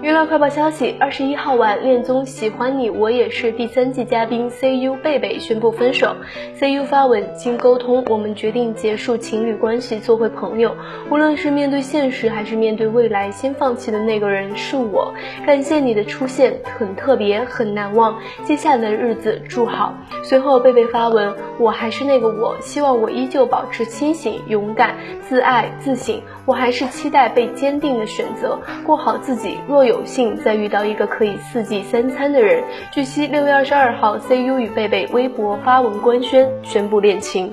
娱乐快报消息：二十一号晚，恋综《喜欢你我也是》第三季嘉宾 CU 贝贝宣布分手。CU 发文：经沟通，我们决定结束情侣关系，做回朋友。无论是面对现实，还是面对未来，先放弃的那个人是我。感谢你的出现，很特别，很难忘。接下来的日子祝好。随后，贝贝发文：我还是那个我，希望我依旧保持清醒、勇敢、自爱、自省。我还是期待被坚定的选择，过好自己。若有。幸再遇到一个可以四季三餐的人。据悉，六月二十二号，CU 与贝贝微博发文官宣，宣布恋情。